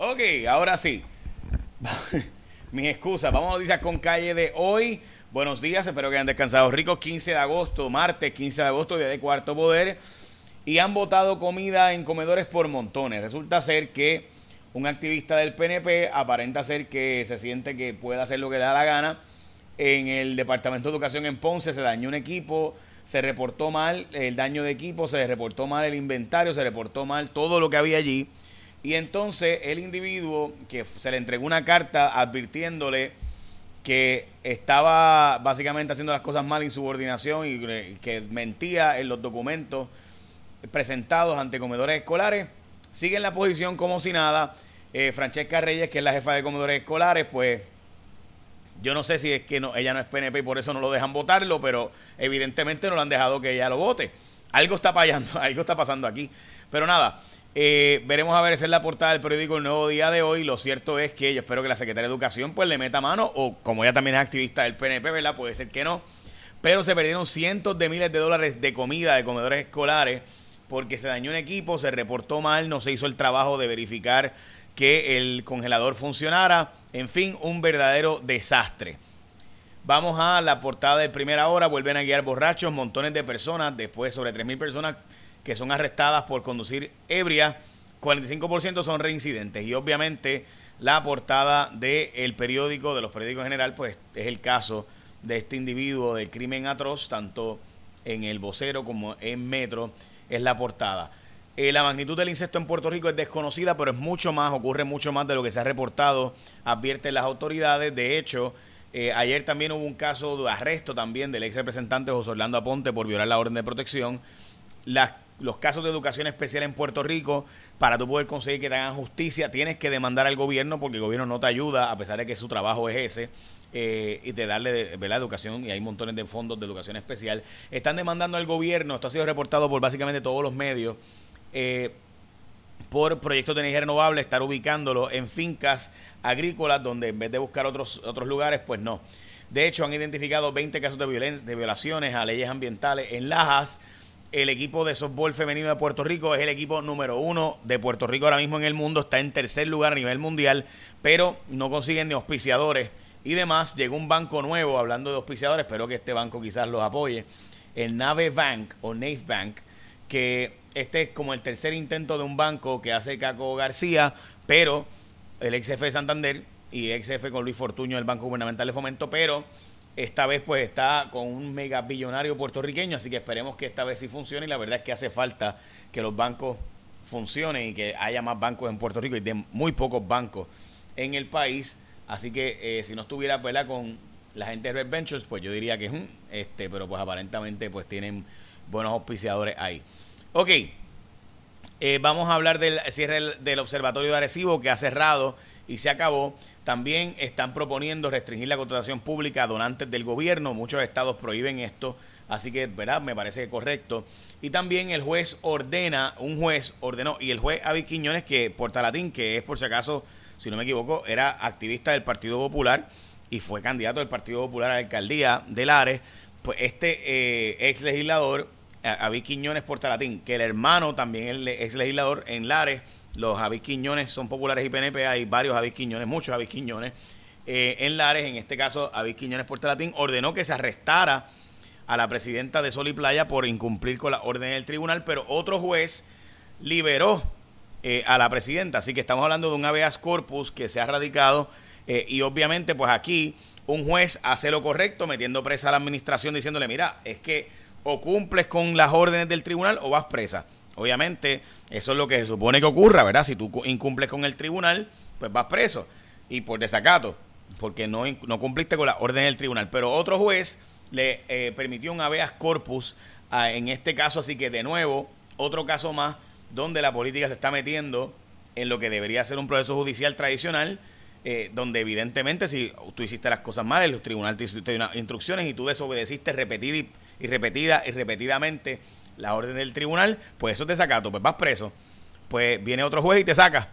Ok, ahora sí. Mis excusas. Vamos a noticias con calle de hoy. Buenos días, espero que hayan descansado ricos. 15 de agosto, martes 15 de agosto, día de cuarto poder. Y han votado comida en comedores por montones. Resulta ser que un activista del PNP aparenta ser que se siente que puede hacer lo que le da la gana. En el Departamento de Educación en Ponce se dañó un equipo, se reportó mal el daño de equipo, se reportó mal el inventario, se reportó mal todo lo que había allí y entonces el individuo que se le entregó una carta advirtiéndole que estaba básicamente haciendo las cosas mal en subordinación y que mentía en los documentos presentados ante comedores escolares, sigue en la posición como si nada. Eh, Francesca Reyes, que es la jefa de comedores escolares, pues yo no sé si es que no, ella no es PNP y por eso no lo dejan votarlo, pero evidentemente no lo han dejado que ella lo vote. Algo está fallando, algo está pasando aquí. Pero nada, eh, veremos a ver, esa es la portada del periódico El Nuevo Día de hoy. Lo cierto es que yo espero que la Secretaría de Educación pues le meta mano, o como ella también es activista del PNP, ¿verdad? Puede ser que no. Pero se perdieron cientos de miles de dólares de comida de comedores escolares porque se dañó un equipo, se reportó mal, no se hizo el trabajo de verificar que el congelador funcionara. En fin, un verdadero desastre. Vamos a la portada de primera hora. Vuelven a guiar borrachos, montones de personas, después sobre 3.000 personas que son arrestadas por conducir ebria, 45% son reincidentes. Y obviamente la portada del periódico, de los periódicos en general, pues es el caso de este individuo del crimen atroz, tanto en el vocero como en Metro, es la portada. Eh, la magnitud del incesto en Puerto Rico es desconocida, pero es mucho más, ocurre mucho más de lo que se ha reportado, advierten las autoridades. De hecho, eh, ayer también hubo un caso de arresto también del ex representante José Orlando Aponte por violar la orden de protección. Las los casos de educación especial en Puerto Rico, para tú poder conseguir que te hagan justicia, tienes que demandar al gobierno porque el gobierno no te ayuda, a pesar de que su trabajo es ese, eh, y te darle la educación, y hay montones de fondos de educación especial. Están demandando al gobierno, esto ha sido reportado por básicamente todos los medios, eh, por proyectos de energía renovable, estar ubicándolo en fincas agrícolas donde en vez de buscar otros, otros lugares, pues no. De hecho, han identificado 20 casos de, de violaciones a leyes ambientales en Lajas, el equipo de softball femenino de Puerto Rico es el equipo número uno de Puerto Rico ahora mismo en el mundo, está en tercer lugar a nivel mundial, pero no consiguen ni auspiciadores y demás. Llegó un banco nuevo, hablando de auspiciadores, espero que este banco quizás los apoye, el Nave Bank o Nave Bank, que este es como el tercer intento de un banco que hace Caco García, pero el ex jefe de Santander y ex jefe con Luis Fortuño del Banco Gubernamental de Fomento, pero esta vez pues está con un mega billonario puertorriqueño, así que esperemos que esta vez sí funcione y la verdad es que hace falta que los bancos funcionen y que haya más bancos en Puerto Rico y de muy pocos bancos en el país. Así que eh, si no estuviera ¿verdad? con la gente de Red Ventures, pues yo diría que, mm, este, pero pues aparentemente pues tienen buenos auspiciadores ahí. Ok, eh, vamos a hablar del cierre del Observatorio de Arecibo que ha cerrado y se acabó. También están proponiendo restringir la contratación pública a donantes del gobierno. Muchos estados prohíben esto, así que, ¿verdad? Me parece correcto. Y también el juez ordena, un juez ordenó, y el juez Avi Quiñones, que Portalatín, que es por si acaso, si no me equivoco, era activista del Partido Popular y fue candidato del Partido Popular a la alcaldía de Lares, pues este eh, ex legislador, Avi Quiñones Portalatín, que el hermano también el ex legislador en Lares, los Javis Quiñones son populares y PNP, hay varios Javis Quiñones, muchos Javis Quiñones. Eh, en Lares, en este caso, Javis Quiñones Puerto Latín ordenó que se arrestara a la presidenta de Sol y Playa por incumplir con la orden del tribunal, pero otro juez liberó eh, a la presidenta. Así que estamos hablando de un habeas corpus que se ha radicado eh, y obviamente pues aquí un juez hace lo correcto metiendo presa a la administración diciéndole, mira, es que o cumples con las órdenes del tribunal o vas presa. Obviamente, eso es lo que se supone que ocurra, ¿verdad? Si tú incumples con el tribunal, pues vas preso. Y por desacato, porque no, no cumpliste con la orden del tribunal. Pero otro juez le eh, permitió un habeas corpus en este caso, así que de nuevo, otro caso más donde la política se está metiendo en lo que debería ser un proceso judicial tradicional, eh, donde evidentemente si tú hiciste las cosas mal, el tribunal te hizo unas instrucciones y tú desobedeciste repetida y repetida y repetidamente la orden del tribunal, pues eso te sacato, pues vas preso. Pues viene otro juez y te saca.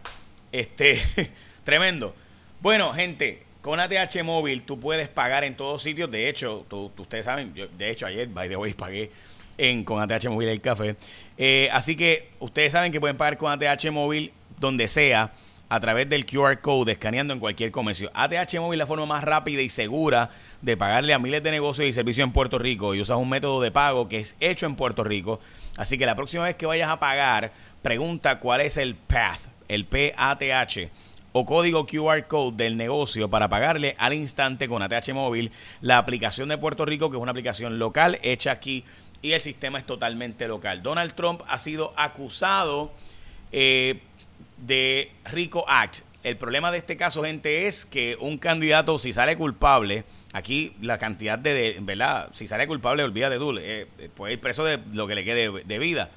Este, tremendo. Bueno, gente, con ATH móvil tú puedes pagar en todos sitios. De hecho, tú, ustedes saben, de hecho ayer, by the way, pagué en, con ATH móvil el café. Eh, así que ustedes saben que pueden pagar con ATH móvil donde sea a través del QR code escaneando en cualquier comercio. ATH Móvil es la forma más rápida y segura de pagarle a miles de negocios y servicios en Puerto Rico y usas un método de pago que es hecho en Puerto Rico. Así que la próxima vez que vayas a pagar, pregunta cuál es el PATH, el PATH o código QR code del negocio para pagarle al instante con ATH Móvil, la aplicación de Puerto Rico, que es una aplicación local hecha aquí y el sistema es totalmente local. Donald Trump ha sido acusado eh, de RICO Act. El problema de este caso, gente, es que un candidato, si sale culpable, aquí la cantidad de, ¿verdad? Si sale culpable, olvídate tú, eh, puede ir preso de lo que le quede de vida.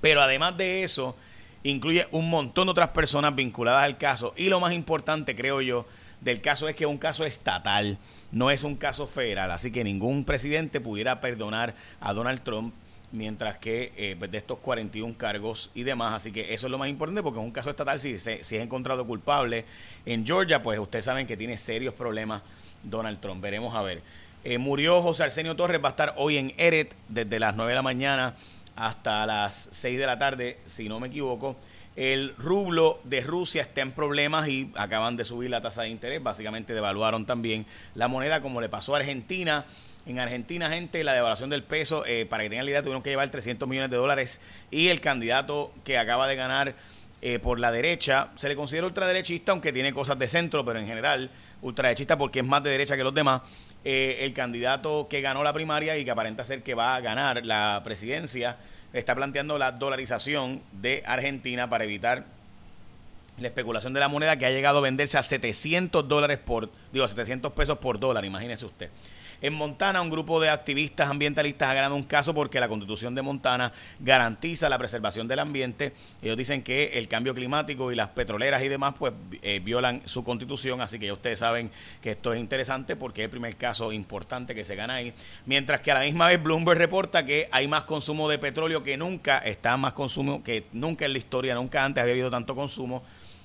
Pero además de eso, incluye un montón de otras personas vinculadas al caso. Y lo más importante, creo yo, del caso es que es un caso estatal, no es un caso federal. Así que ningún presidente pudiera perdonar a Donald Trump mientras que eh, pues, de estos 41 cargos y demás. Así que eso es lo más importante porque es un caso estatal. Si, si es encontrado culpable en Georgia, pues ustedes saben que tiene serios problemas Donald Trump. Veremos a ver. Eh, murió José Arsenio Torres, va a estar hoy en Eret desde las 9 de la mañana hasta las 6 de la tarde, si no me equivoco. El rublo de Rusia está en problemas y acaban de subir la tasa de interés. Básicamente devaluaron también la moneda, como le pasó a Argentina. En Argentina, gente, la devaluación del peso, eh, para que tengan la idea, tuvieron que llevar 300 millones de dólares. Y el candidato que acaba de ganar eh, por la derecha, se le considera ultraderechista, aunque tiene cosas de centro, pero en general ultraderechista porque es más de derecha que los demás. Eh, el candidato que ganó la primaria y que aparenta ser que va a ganar la presidencia está planteando la dolarización de Argentina para evitar la especulación de la moneda que ha llegado a venderse a 700 dólares por, digo, 700 pesos por dólar, imagínese usted. En Montana, un grupo de activistas ambientalistas ha ganado un caso porque la constitución de Montana garantiza la preservación del ambiente. Ellos dicen que el cambio climático y las petroleras y demás pues eh, violan su constitución, así que ustedes saben que esto es interesante porque es el primer caso importante que se gana ahí. Mientras que a la misma vez Bloomberg reporta que hay más consumo de petróleo que nunca, está más consumo que nunca en la historia, nunca antes había habido tanto consumo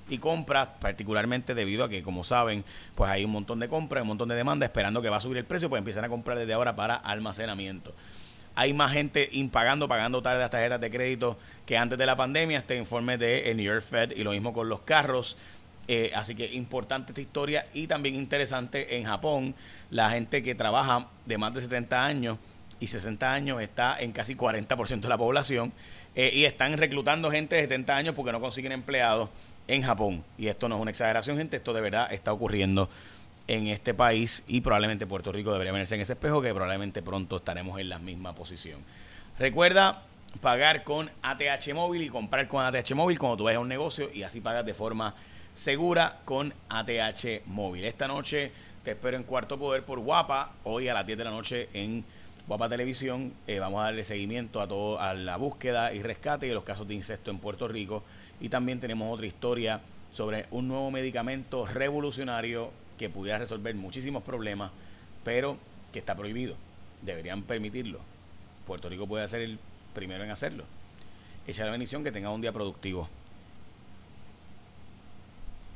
y compras, particularmente debido a que, como saben, pues hay un montón de compras, un montón de demanda esperando que va a subir el precio, pues empiezan a comprar desde ahora para almacenamiento. Hay más gente impagando, pagando tarde las tarjetas de crédito que antes de la pandemia, este informe de New York Fed y lo mismo con los carros. Eh, así que importante esta historia y también interesante en Japón, la gente que trabaja de más de 70 años y 60 años está en casi 40% de la población eh, y están reclutando gente de 70 años porque no consiguen empleados en Japón. Y esto no es una exageración, gente, esto de verdad está ocurriendo en este país y probablemente Puerto Rico debería verse en ese espejo que probablemente pronto estaremos en la misma posición. Recuerda pagar con ATH móvil y comprar con ATH móvil cuando tú vayas a un negocio y así pagas de forma segura con ATH móvil. Esta noche te espero en Cuarto Poder por Guapa, hoy a las 10 de la noche en Guapa Televisión. Eh, vamos a darle seguimiento a todo a la búsqueda y rescate de los casos de incesto en Puerto Rico y también tenemos otra historia sobre un nuevo medicamento revolucionario que pudiera resolver muchísimos problemas, pero que está prohibido. Deberían permitirlo. Puerto Rico puede ser el primero en hacerlo. Echa la bendición que tenga un día productivo.